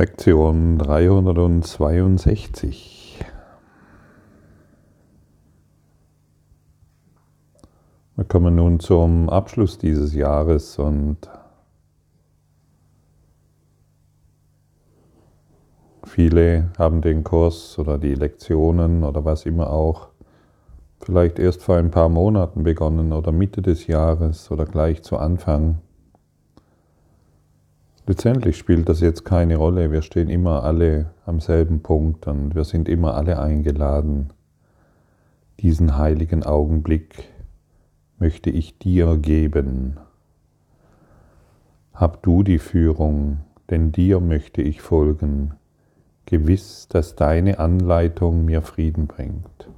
Lektion 362. Wir kommen nun zum Abschluss dieses Jahres und viele haben den Kurs oder die Lektionen oder was immer auch vielleicht erst vor ein paar Monaten begonnen oder Mitte des Jahres oder gleich zu Anfang. Letztendlich spielt das jetzt keine Rolle. Wir stehen immer alle am selben Punkt und wir sind immer alle eingeladen. Diesen heiligen Augenblick möchte ich dir geben. Hab du die Führung, denn dir möchte ich folgen, gewiss, dass deine Anleitung mir Frieden bringt.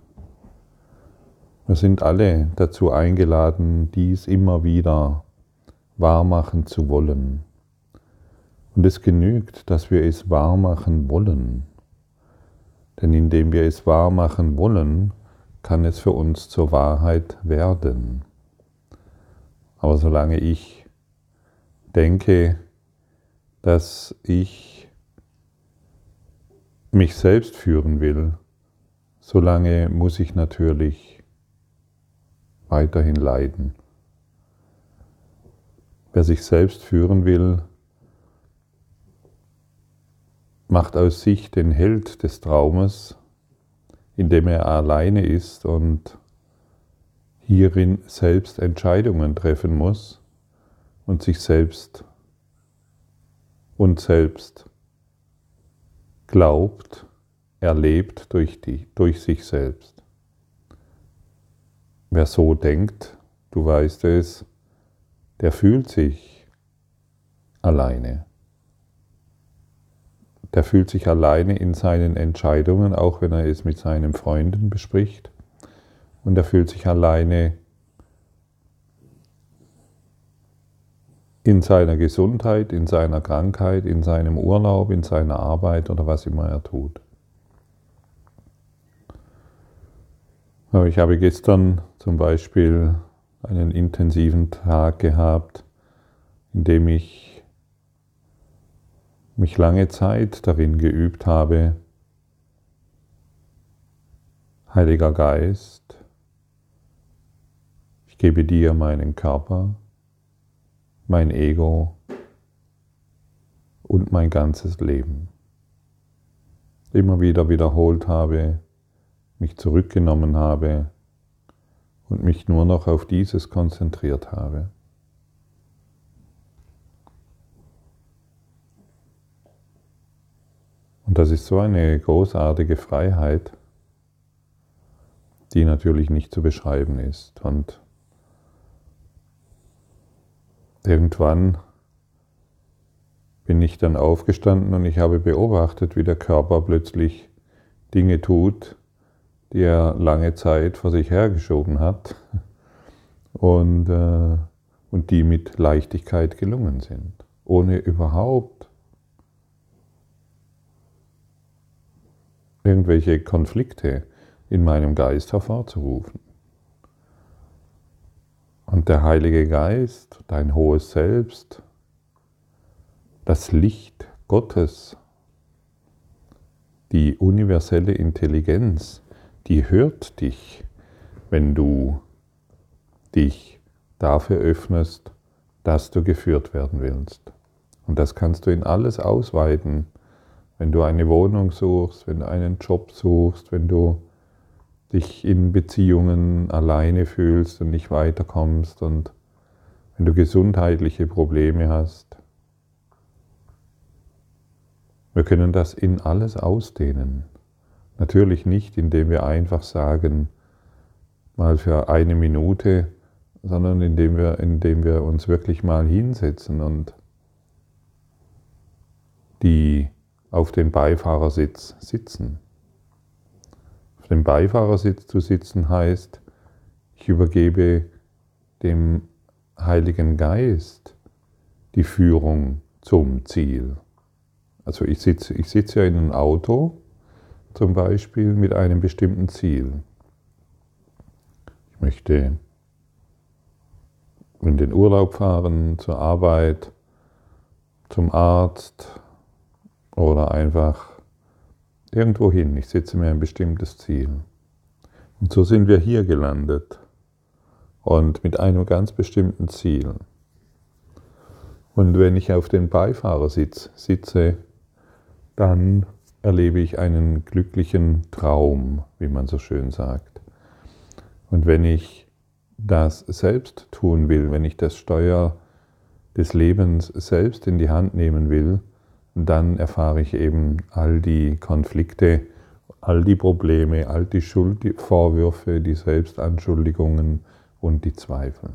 Wir sind alle dazu eingeladen, dies immer wieder wahrmachen zu wollen. Und es genügt, dass wir es wahr machen wollen. Denn indem wir es wahr machen wollen, kann es für uns zur Wahrheit werden. Aber solange ich denke, dass ich mich selbst führen will, solange muss ich natürlich weiterhin leiden. Wer sich selbst führen will, macht aus sich den Held des Traumes, indem er alleine ist und hierin selbst Entscheidungen treffen muss und sich selbst und selbst glaubt, erlebt durch, die, durch sich selbst. Wer so denkt, du weißt es, der fühlt sich alleine der fühlt sich alleine in seinen Entscheidungen, auch wenn er es mit seinen Freunden bespricht. Und er fühlt sich alleine in seiner Gesundheit, in seiner Krankheit, in seinem Urlaub, in seiner Arbeit oder was immer er tut. Ich habe gestern zum Beispiel einen intensiven Tag gehabt, in dem ich mich lange Zeit darin geübt habe, Heiliger Geist, ich gebe dir meinen Körper, mein Ego und mein ganzes Leben. Immer wieder wiederholt habe, mich zurückgenommen habe und mich nur noch auf dieses konzentriert habe. Und das ist so eine großartige Freiheit, die natürlich nicht zu beschreiben ist. Und irgendwann bin ich dann aufgestanden und ich habe beobachtet, wie der Körper plötzlich Dinge tut, die er lange Zeit vor sich hergeschoben hat und, äh, und die mit Leichtigkeit gelungen sind, ohne überhaupt irgendwelche Konflikte in meinem Geist hervorzurufen. Und der Heilige Geist, dein hohes Selbst, das Licht Gottes, die universelle Intelligenz, die hört dich, wenn du dich dafür öffnest, dass du geführt werden willst. Und das kannst du in alles ausweiten, wenn du eine Wohnung suchst, wenn du einen Job suchst, wenn du dich in Beziehungen alleine fühlst und nicht weiterkommst und wenn du gesundheitliche Probleme hast. Wir können das in alles ausdehnen. Natürlich nicht, indem wir einfach sagen, mal für eine Minute, sondern indem wir, indem wir uns wirklich mal hinsetzen und die auf dem Beifahrersitz sitzen. Auf dem Beifahrersitz zu sitzen heißt, ich übergebe dem Heiligen Geist die Führung zum Ziel. Also ich sitze, ich sitze ja in einem Auto zum Beispiel mit einem bestimmten Ziel. Ich möchte in den Urlaub fahren, zur Arbeit, zum Arzt, oder einfach irgendwo hin. Ich setze mir ein bestimmtes Ziel. Und so sind wir hier gelandet und mit einem ganz bestimmten Ziel. Und wenn ich auf dem Beifahrersitz sitze, dann erlebe ich einen glücklichen Traum, wie man so schön sagt. Und wenn ich das selbst tun will, wenn ich das Steuer des Lebens selbst in die Hand nehmen will, dann erfahre ich eben all die Konflikte, all die Probleme, all die Schuld, die Vorwürfe, die Selbstanschuldigungen und die Zweifel.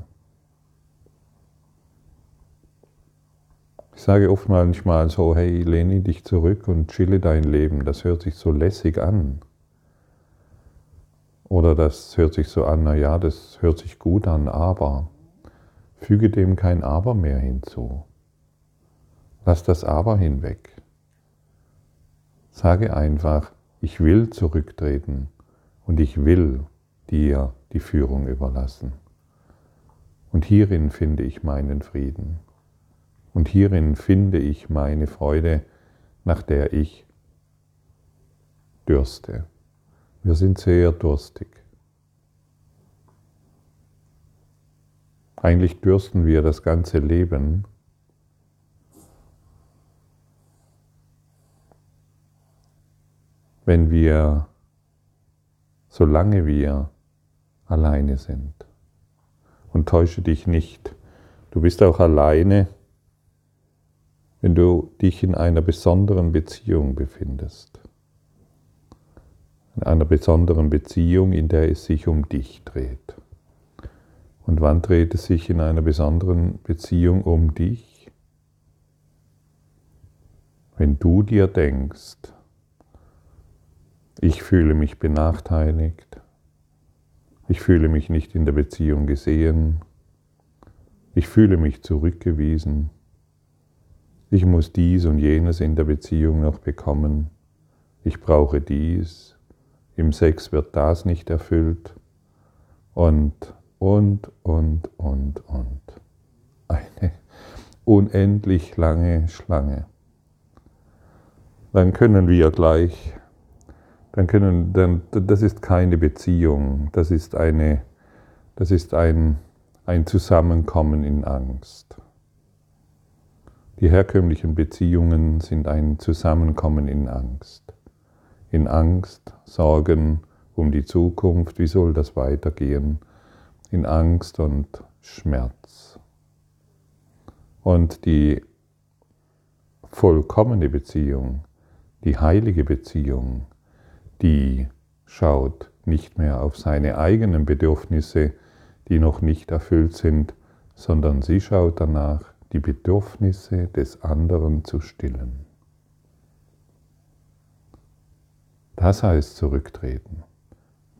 Ich sage oft manchmal so, hey, lehne dich zurück und chille dein Leben. Das hört sich so lässig an. Oder das hört sich so an, naja, das hört sich gut an, aber füge dem kein Aber mehr hinzu. Lass das Aber hinweg. Sage einfach, ich will zurücktreten und ich will dir die Führung überlassen. Und hierin finde ich meinen Frieden. Und hierin finde ich meine Freude, nach der ich dürste. Wir sind sehr durstig. Eigentlich dürsten wir das ganze Leben wenn wir, solange wir alleine sind. Und täusche dich nicht, du bist auch alleine, wenn du dich in einer besonderen Beziehung befindest. In einer besonderen Beziehung, in der es sich um dich dreht. Und wann dreht es sich in einer besonderen Beziehung um dich? Wenn du dir denkst, ich fühle mich benachteiligt, ich fühle mich nicht in der Beziehung gesehen, ich fühle mich zurückgewiesen, ich muss dies und jenes in der Beziehung noch bekommen, ich brauche dies, im Sex wird das nicht erfüllt. Und, und, und, und, und. Eine unendlich lange Schlange. Dann können wir gleich, dann können, dann, das ist keine Beziehung, das ist, eine, das ist ein, ein Zusammenkommen in Angst. Die herkömmlichen Beziehungen sind ein Zusammenkommen in Angst in Angst, Sorgen um die Zukunft, wie soll das weitergehen, in Angst und Schmerz. Und die vollkommene Beziehung, die heilige Beziehung, die schaut nicht mehr auf seine eigenen Bedürfnisse, die noch nicht erfüllt sind, sondern sie schaut danach, die Bedürfnisse des anderen zu stillen. Das heißt zurücktreten.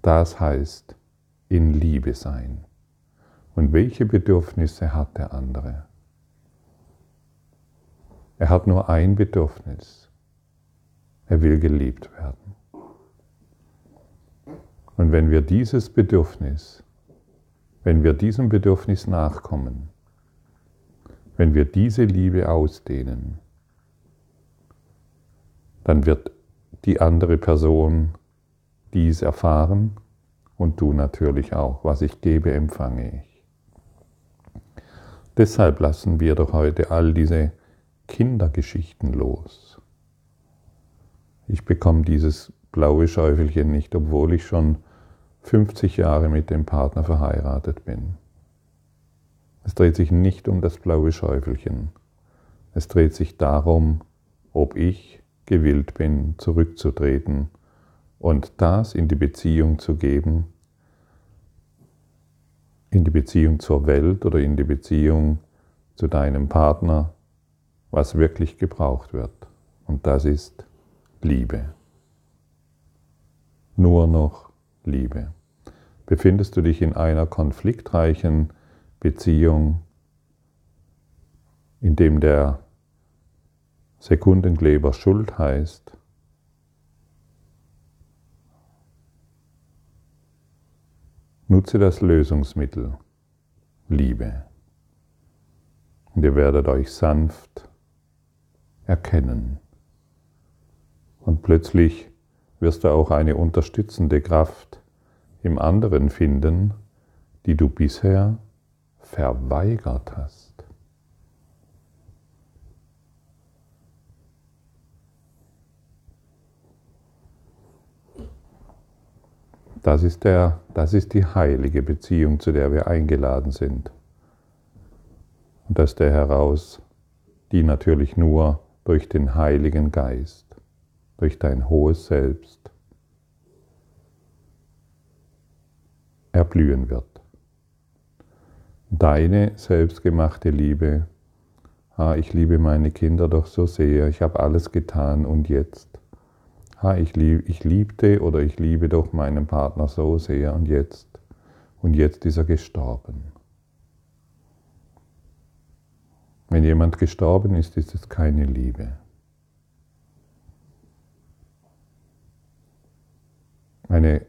Das heißt in Liebe sein. Und welche Bedürfnisse hat der andere? Er hat nur ein Bedürfnis. Er will geliebt werden. Und wenn wir dieses Bedürfnis, wenn wir diesem Bedürfnis nachkommen, wenn wir diese Liebe ausdehnen, dann wird die andere Person dies erfahren und du natürlich auch. Was ich gebe, empfange ich. Deshalb lassen wir doch heute all diese Kindergeschichten los. Ich bekomme dieses blaue Schäufelchen nicht, obwohl ich schon 50 Jahre mit dem Partner verheiratet bin. Es dreht sich nicht um das blaue Schäufelchen. Es dreht sich darum, ob ich gewillt bin, zurückzutreten und das in die Beziehung zu geben, in die Beziehung zur Welt oder in die Beziehung zu deinem Partner, was wirklich gebraucht wird. Und das ist Liebe. Nur noch Liebe. Befindest du dich in einer konfliktreichen Beziehung, in dem der Sekundenkleber Schuld heißt, nutze das Lösungsmittel Liebe. Und ihr werdet euch sanft erkennen, Und plötzlich wirst du auch eine unterstützende Kraft im anderen finden, die du bisher verweigert hast. Das ist, der, das ist die heilige Beziehung, zu der wir eingeladen sind. Und aus der heraus, die natürlich nur durch den Heiligen Geist, durch dein hohes Selbst erblühen wird. Deine selbstgemachte Liebe, ah, ich liebe meine Kinder doch so sehr, ich habe alles getan und jetzt ha, ich, lieb, ich liebte oder ich liebe doch meinen Partner so sehr und jetzt, und jetzt ist er gestorben. Wenn jemand gestorben ist, ist es keine Liebe. Eine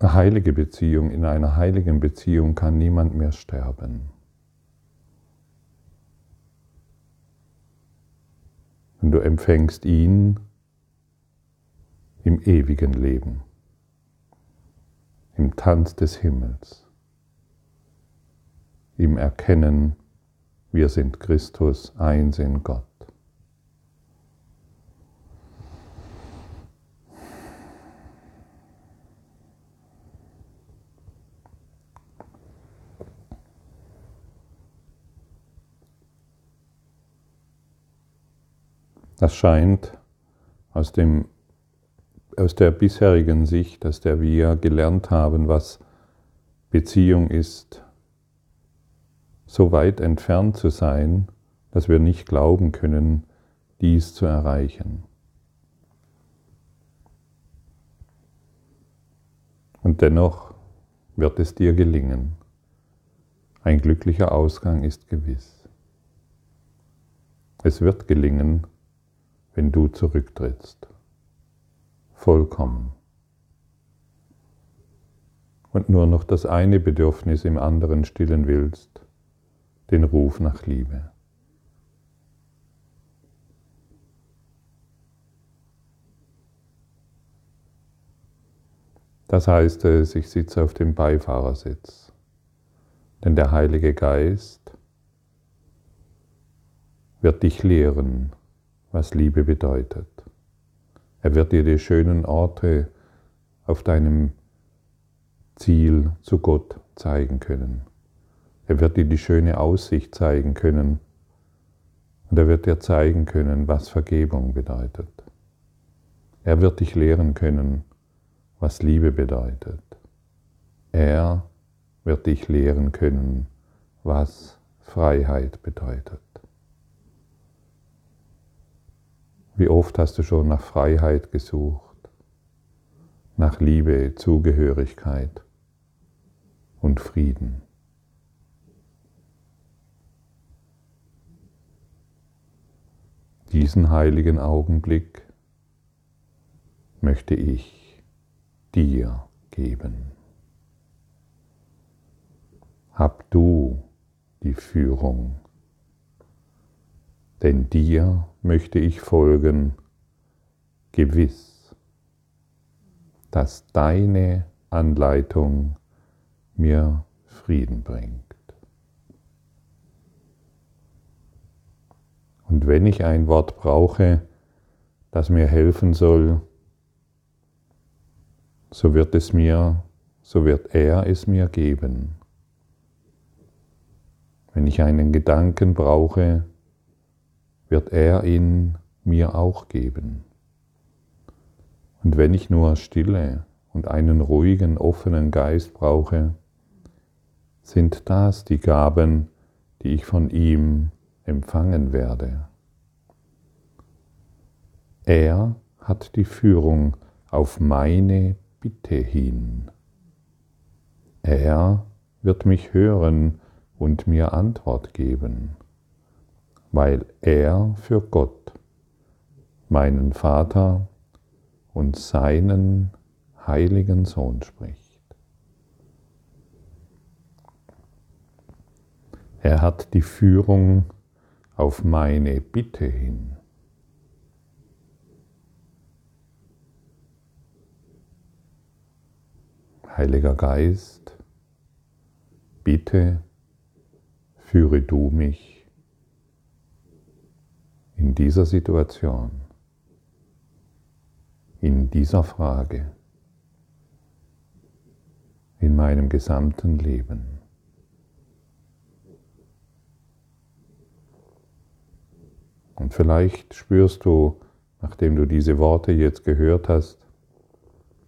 heilige Beziehung, in einer heiligen Beziehung kann niemand mehr sterben. Und du empfängst ihn im ewigen Leben, im Tanz des Himmels, im Erkennen, wir sind Christus, eins in Gott. Das scheint aus dem aus der bisherigen Sicht, aus der wir gelernt haben, was Beziehung ist, so weit entfernt zu sein, dass wir nicht glauben können, dies zu erreichen. Und dennoch wird es dir gelingen. Ein glücklicher Ausgang ist gewiss. Es wird gelingen, wenn du zurücktrittst vollkommen. Und nur noch das eine Bedürfnis im anderen stillen willst, den Ruf nach Liebe. Das heißt es, ich sitze auf dem Beifahrersitz, denn der Heilige Geist wird dich lehren, was Liebe bedeutet. Er wird dir die schönen Orte auf deinem Ziel zu Gott zeigen können. Er wird dir die schöne Aussicht zeigen können und er wird dir zeigen können, was Vergebung bedeutet. Er wird dich lehren können, was Liebe bedeutet. Er wird dich lehren können, was Freiheit bedeutet. Wie oft hast du schon nach Freiheit gesucht, nach Liebe, Zugehörigkeit und Frieden? Diesen heiligen Augenblick möchte ich dir geben. Hab du die Führung denn dir möchte ich folgen, gewiss, dass deine Anleitung mir Frieden bringt. Und wenn ich ein Wort brauche, das mir helfen soll, so wird es mir, so wird er es mir geben. Wenn ich einen Gedanken brauche, wird er ihn mir auch geben. Und wenn ich nur Stille und einen ruhigen, offenen Geist brauche, sind das die Gaben, die ich von ihm empfangen werde. Er hat die Führung auf meine Bitte hin. Er wird mich hören und mir Antwort geben weil er für Gott, meinen Vater und seinen heiligen Sohn spricht. Er hat die Führung auf meine Bitte hin. Heiliger Geist, bitte führe du mich in dieser Situation, in dieser Frage, in meinem gesamten Leben. Und vielleicht spürst du, nachdem du diese Worte jetzt gehört hast,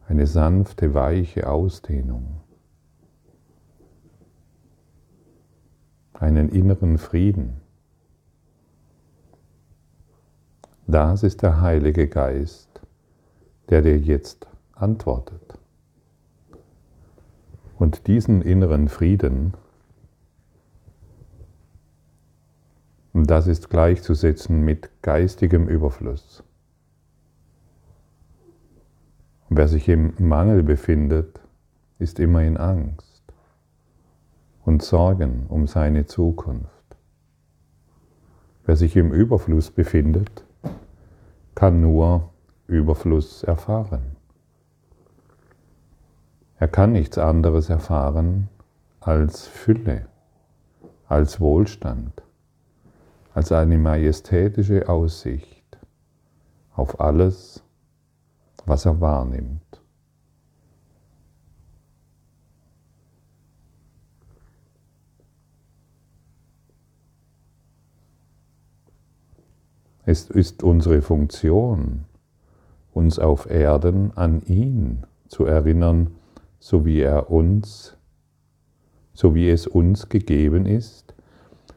eine sanfte, weiche Ausdehnung, einen inneren Frieden. Das ist der Heilige Geist, der dir jetzt antwortet. Und diesen inneren Frieden, das ist gleichzusetzen mit geistigem Überfluss. Wer sich im Mangel befindet, ist immer in Angst und Sorgen um seine Zukunft. Wer sich im Überfluss befindet, kann nur Überfluss erfahren. Er kann nichts anderes erfahren als Fülle, als Wohlstand, als eine majestätische Aussicht auf alles, was er wahrnimmt. Es ist unsere Funktion, uns auf Erden an ihn zu erinnern, so wie er uns, so wie es uns gegeben ist,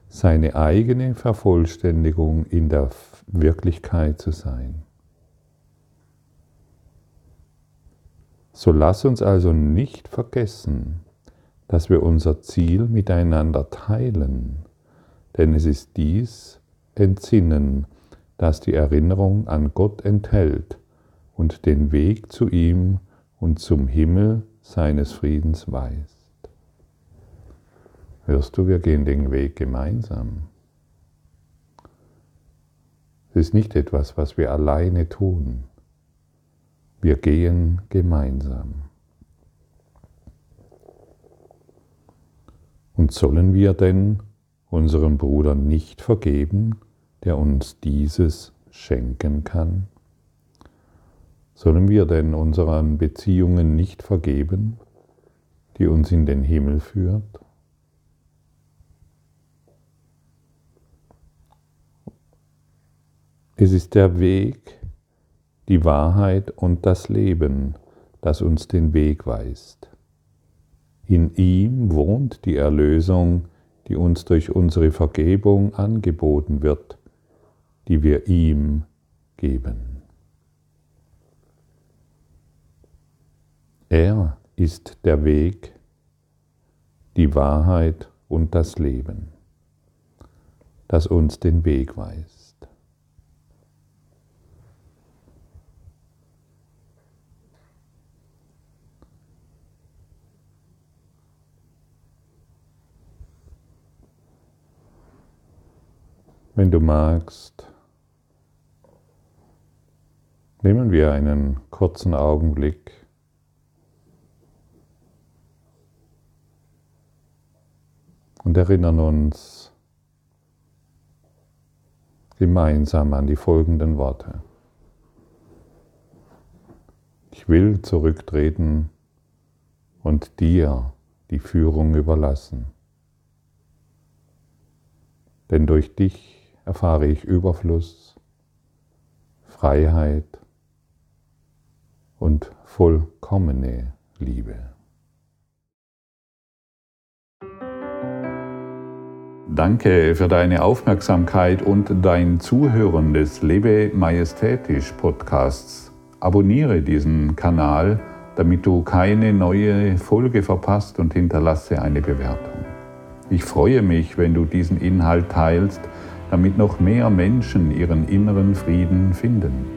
seine eigene Vervollständigung in der Wirklichkeit zu sein. So lass uns also nicht vergessen, dass wir unser Ziel miteinander teilen, denn es ist dies Entsinnen, das die Erinnerung an Gott enthält und den Weg zu ihm und zum Himmel seines Friedens weist. Hörst du, wir gehen den Weg gemeinsam. Es ist nicht etwas, was wir alleine tun. Wir gehen gemeinsam. Und sollen wir denn unserem Bruder nicht vergeben, der uns dieses schenken kann? Sollen wir denn unseren Beziehungen nicht vergeben, die uns in den Himmel führt? Es ist der Weg, die Wahrheit und das Leben, das uns den Weg weist. In ihm wohnt die Erlösung, die uns durch unsere Vergebung angeboten wird, die wir ihm geben. Er ist der Weg, die Wahrheit und das Leben, das uns den Weg weist. Wenn du magst, nehmen wir einen kurzen Augenblick und erinnern uns gemeinsam an die folgenden Worte. Ich will zurücktreten und dir die Führung überlassen. Denn durch dich erfahre ich Überfluss, Freiheit und vollkommene Liebe. Danke für deine Aufmerksamkeit und dein Zuhören des Lebe Majestätisch Podcasts. Abonniere diesen Kanal, damit du keine neue Folge verpasst und hinterlasse eine Bewertung. Ich freue mich, wenn du diesen Inhalt teilst, damit noch mehr Menschen ihren inneren Frieden finden.